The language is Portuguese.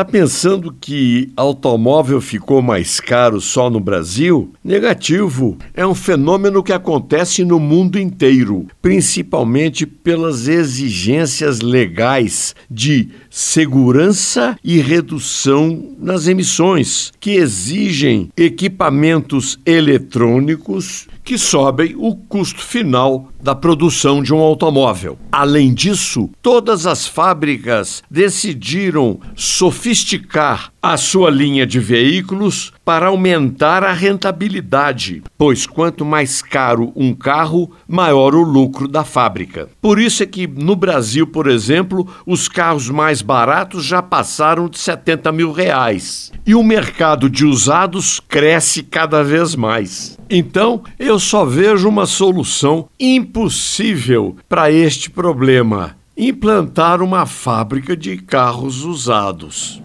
Tá pensando que automóvel ficou mais caro só no Brasil? Negativo. É um fenômeno que acontece no mundo inteiro, principalmente pelas exigências legais de segurança e redução nas emissões, que exigem equipamentos eletrônicos que sobem o custo final da produção de um automóvel. Além disso, todas as fábricas decidiram sofisticar a sua linha de veículos para aumentar a rentabilidade, pois quanto mais caro um carro, maior o lucro da fábrica. Por isso é que no Brasil, por exemplo, os carros mais baratos já passaram de 70 mil reais e o mercado de usados cresce cada vez mais. Então, eu só vejo uma solução impossível para este problema: implantar uma fábrica de carros usados.